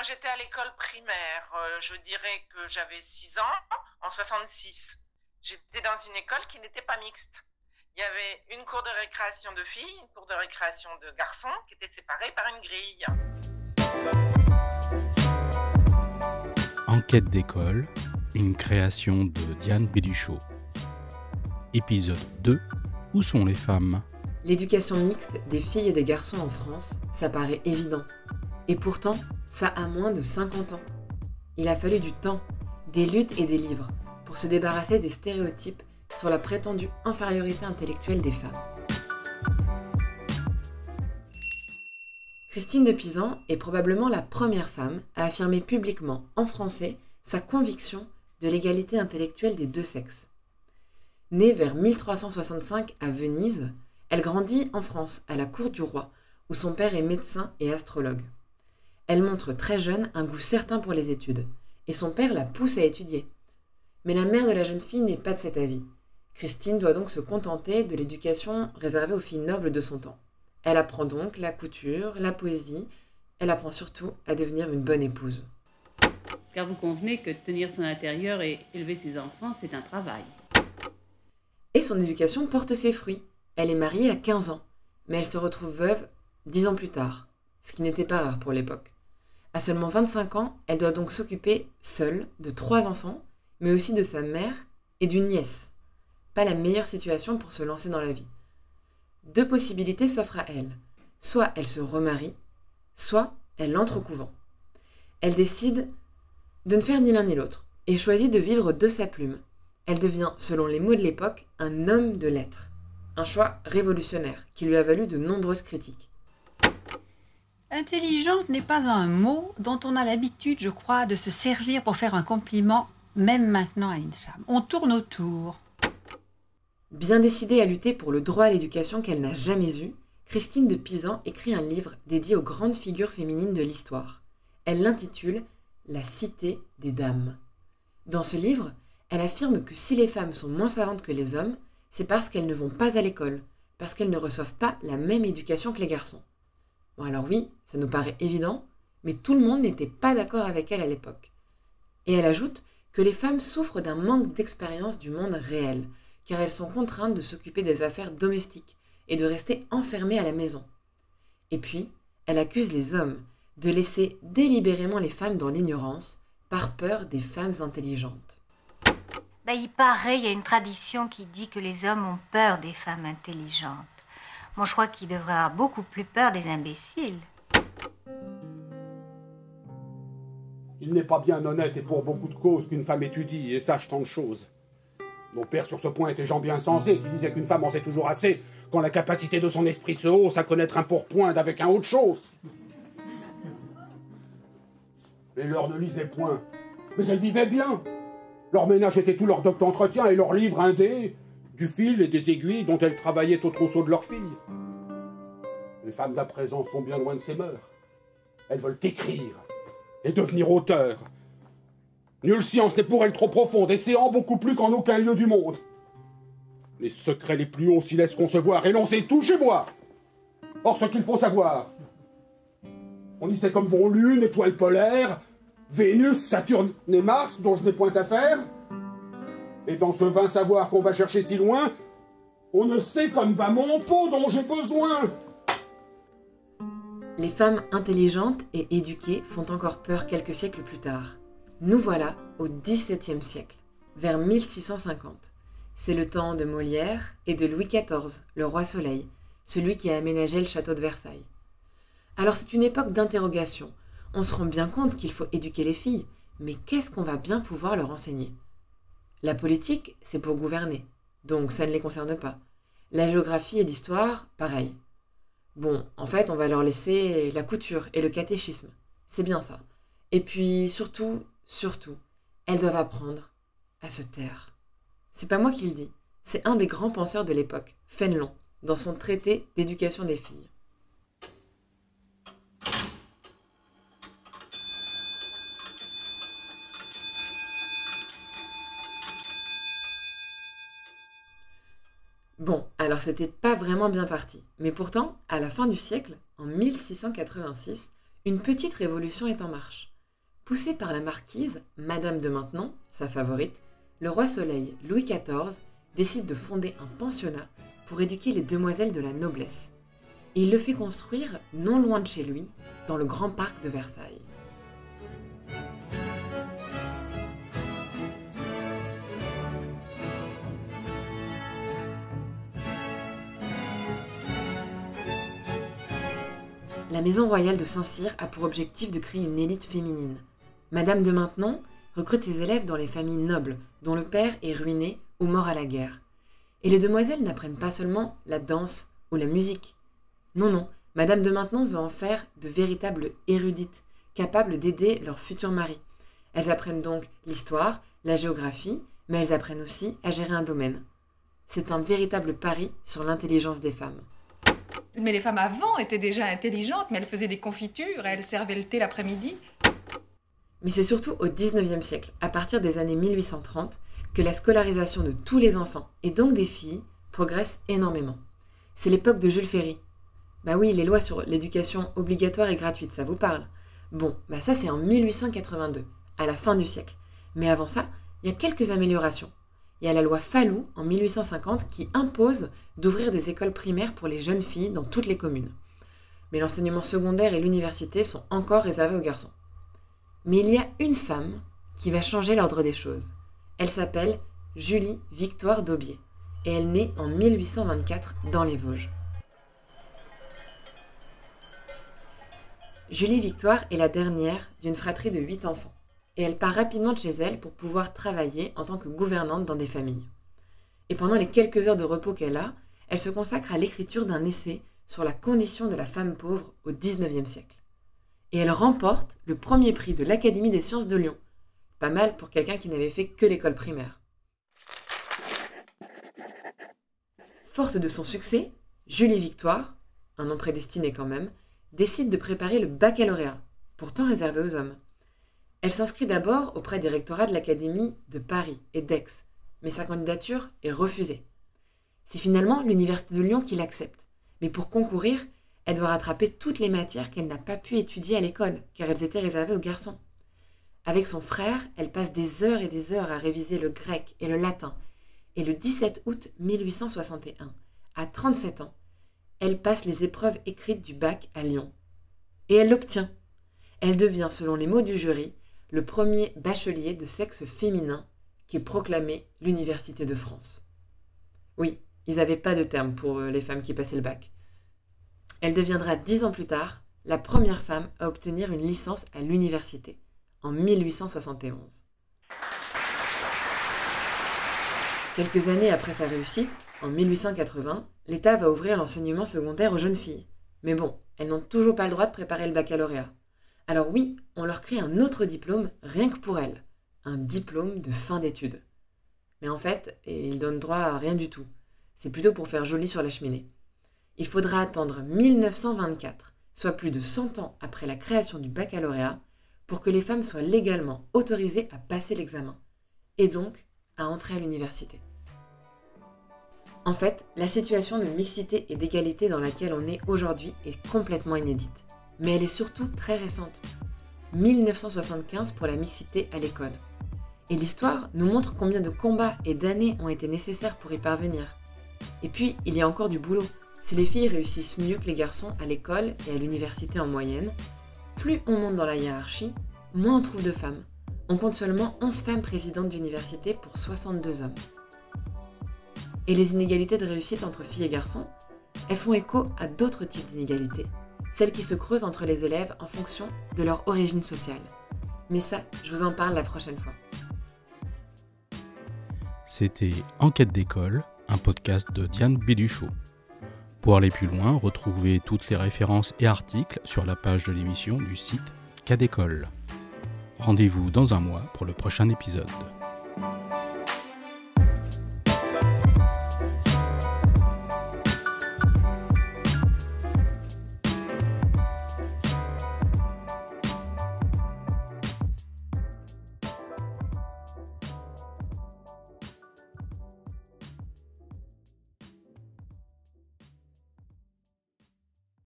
quand j'étais à l'école primaire, euh, je dirais que j'avais 6 ans, en 66. J'étais dans une école qui n'était pas mixte. Il y avait une cour de récréation de filles, une cour de récréation de garçons qui étaient séparées par une grille. Enquête d'école, une création de Diane Péduchot. Épisode 2 Où sont les femmes? L'éducation mixte des filles et des garçons en France, ça paraît évident. Et pourtant, ça a moins de 50 ans. Il a fallu du temps, des luttes et des livres pour se débarrasser des stéréotypes sur la prétendue infériorité intellectuelle des femmes. Christine de Pisan est probablement la première femme à affirmer publiquement en français sa conviction de l'égalité intellectuelle des deux sexes. Née vers 1365 à Venise, elle grandit en France, à la cour du roi, où son père est médecin et astrologue. Elle montre très jeune un goût certain pour les études, et son père la pousse à étudier. Mais la mère de la jeune fille n'est pas de cet avis. Christine doit donc se contenter de l'éducation réservée aux filles nobles de son temps. Elle apprend donc la couture, la poésie, elle apprend surtout à devenir une bonne épouse. Car vous convenez que tenir son intérieur et élever ses enfants, c'est un travail. Et son éducation porte ses fruits. Elle est mariée à 15 ans, mais elle se retrouve veuve 10 ans plus tard, ce qui n'était pas rare pour l'époque. À seulement 25 ans, elle doit donc s'occuper seule de trois enfants, mais aussi de sa mère et d'une nièce. Pas la meilleure situation pour se lancer dans la vie. Deux possibilités s'offrent à elle. Soit elle se remarie, soit elle entre au couvent. Elle décide de ne faire ni l'un ni l'autre et choisit de vivre de sa plume. Elle devient, selon les mots de l'époque, un homme de lettres. Un choix révolutionnaire qui lui a valu de nombreuses critiques. Intelligente n'est pas un mot dont on a l'habitude, je crois, de se servir pour faire un compliment, même maintenant à une femme. On tourne autour. Bien décidée à lutter pour le droit à l'éducation qu'elle n'a jamais eu, Christine de Pisan écrit un livre dédié aux grandes figures féminines de l'histoire. Elle l'intitule La Cité des Dames. Dans ce livre, elle affirme que si les femmes sont moins savantes que les hommes, c'est parce qu'elles ne vont pas à l'école, parce qu'elles ne reçoivent pas la même éducation que les garçons. Alors oui, ça nous paraît évident, mais tout le monde n'était pas d'accord avec elle à l'époque. Et elle ajoute que les femmes souffrent d'un manque d'expérience du monde réel, car elles sont contraintes de s'occuper des affaires domestiques et de rester enfermées à la maison. Et puis, elle accuse les hommes de laisser délibérément les femmes dans l'ignorance par peur des femmes intelligentes. Ben, il paraît, il y a une tradition qui dit que les hommes ont peur des femmes intelligentes. Moi, je crois qu'ils devraient avoir beaucoup plus peur des imbéciles. Il n'est pas bien honnête et pour beaucoup de causes qu'une femme étudie et sache tant de choses. Mon père sur ce point était gens bien sensé, qui disait qu'une femme en sait toujours assez quand la capacité de son esprit se hausse à connaître un pourpoint d'avec un autre chose. Les leurs ne lisaient point, mais elles vivaient bien. Leur ménage était tout leur docteur d'entretien et leurs livres indés, du fil et des aiguilles dont elles travaillaient au trousseau de leurs filles. Les femmes d'à présent sont bien loin de ces mœurs. Elles veulent écrire et devenir auteurs. Nulle science n'est pour elles trop profonde, et séant beaucoup plus qu'en aucun lieu du monde. Les secrets les plus hauts s'y laissent concevoir, et l'on sait tout chez moi. Or, ce qu'il faut savoir, on y sait comme vont Lune, étoile polaire, Vénus, Saturne et Mars, dont je n'ai point à faire. Et dans ce vain savoir qu'on va chercher si loin, on ne sait comme va mon pot dont j'ai besoin. Les femmes intelligentes et éduquées font encore peur quelques siècles plus tard. Nous voilà au XVIIe siècle, vers 1650. C'est le temps de Molière et de Louis XIV, le roi Soleil, celui qui a aménagé le château de Versailles. Alors c'est une époque d'interrogation. On se rend bien compte qu'il faut éduquer les filles, mais qu'est-ce qu'on va bien pouvoir leur enseigner? La politique, c'est pour gouverner, donc ça ne les concerne pas. La géographie et l'histoire, pareil. Bon, en fait, on va leur laisser la couture et le catéchisme. C'est bien ça. Et puis, surtout, surtout, elles doivent apprendre à se taire. C'est pas moi qui le dis, c'est un des grands penseurs de l'époque, Fénelon, dans son traité d'éducation des filles. Bon, alors c'était pas vraiment bien parti. Mais pourtant, à la fin du siècle, en 1686, une petite révolution est en marche. Poussé par la marquise, Madame de Maintenon, sa favorite, le roi Soleil Louis XIV décide de fonder un pensionnat pour éduquer les demoiselles de la noblesse. Il le fait construire non loin de chez lui, dans le grand parc de Versailles. La maison royale de Saint-Cyr a pour objectif de créer une élite féminine. Madame de Maintenon recrute ses élèves dans les familles nobles, dont le père est ruiné ou mort à la guerre. Et les demoiselles n'apprennent pas seulement la danse ou la musique. Non, non, Madame de Maintenon veut en faire de véritables érudites, capables d'aider leur futur mari. Elles apprennent donc l'histoire, la géographie, mais elles apprennent aussi à gérer un domaine. C'est un véritable pari sur l'intelligence des femmes. Mais les femmes avant étaient déjà intelligentes, mais elles faisaient des confitures, elles servaient le thé l'après-midi. Mais c'est surtout au XIXe siècle, à partir des années 1830, que la scolarisation de tous les enfants, et donc des filles, progresse énormément. C'est l'époque de Jules Ferry. Bah oui, les lois sur l'éducation obligatoire et gratuite, ça vous parle Bon, bah ça c'est en 1882, à la fin du siècle. Mais avant ça, il y a quelques améliorations il y a la loi Fallou en 1850 qui impose d'ouvrir des écoles primaires pour les jeunes filles dans toutes les communes. Mais l'enseignement secondaire et l'université sont encore réservés aux garçons. Mais il y a une femme qui va changer l'ordre des choses. Elle s'appelle Julie Victoire d'Aubier et elle naît en 1824 dans les Vosges. Julie Victoire est la dernière d'une fratrie de huit enfants et elle part rapidement de chez elle pour pouvoir travailler en tant que gouvernante dans des familles. Et pendant les quelques heures de repos qu'elle a, elle se consacre à l'écriture d'un essai sur la condition de la femme pauvre au XIXe siècle. Et elle remporte le premier prix de l'Académie des sciences de Lyon. Pas mal pour quelqu'un qui n'avait fait que l'école primaire. Forte de son succès, Julie Victoire, un nom prédestiné quand même, décide de préparer le baccalauréat, pourtant réservé aux hommes. Elle s'inscrit d'abord auprès des rectorats de l'Académie de Paris et d'Aix, mais sa candidature est refusée. C'est finalement l'Université de Lyon qui l'accepte, mais pour concourir, elle doit rattraper toutes les matières qu'elle n'a pas pu étudier à l'école, car elles étaient réservées aux garçons. Avec son frère, elle passe des heures et des heures à réviser le grec et le latin, et le 17 août 1861, à 37 ans, elle passe les épreuves écrites du bac à Lyon. Et elle l'obtient. Elle devient, selon les mots du jury, le premier bachelier de sexe féminin qui est proclamé l'Université de France. Oui, ils n'avaient pas de terme pour euh, les femmes qui passaient le bac. Elle deviendra dix ans plus tard la première femme à obtenir une licence à l'université, en 1871. Quelques années après sa réussite, en 1880, l'État va ouvrir l'enseignement secondaire aux jeunes filles. Mais bon, elles n'ont toujours pas le droit de préparer le baccalauréat. Alors oui, on leur crée un autre diplôme rien que pour elles, un diplôme de fin d'études. Mais en fait, il donne droit à rien du tout. C'est plutôt pour faire joli sur la cheminée. Il faudra attendre 1924, soit plus de 100 ans après la création du baccalauréat, pour que les femmes soient légalement autorisées à passer l'examen, et donc à entrer à l'université. En fait, la situation de mixité et d'égalité dans laquelle on est aujourd'hui est complètement inédite mais elle est surtout très récente. 1975 pour la mixité à l'école. Et l'histoire nous montre combien de combats et d'années ont été nécessaires pour y parvenir. Et puis, il y a encore du boulot. Si les filles réussissent mieux que les garçons à l'école et à l'université en moyenne, plus on monte dans la hiérarchie, moins on trouve de femmes. On compte seulement 11 femmes présidentes d'université pour 62 hommes. Et les inégalités de réussite entre filles et garçons, elles font écho à d'autres types d'inégalités, celles qui se creusent entre les élèves en fonction de leur origine sociale. Mais ça, je vous en parle la prochaine fois. C'était Enquête d'école, un podcast de Diane Béduchot. Pour aller plus loin, retrouvez toutes les références et articles sur la page de l'émission du site Cas d'école. Rendez-vous dans un mois pour le prochain épisode.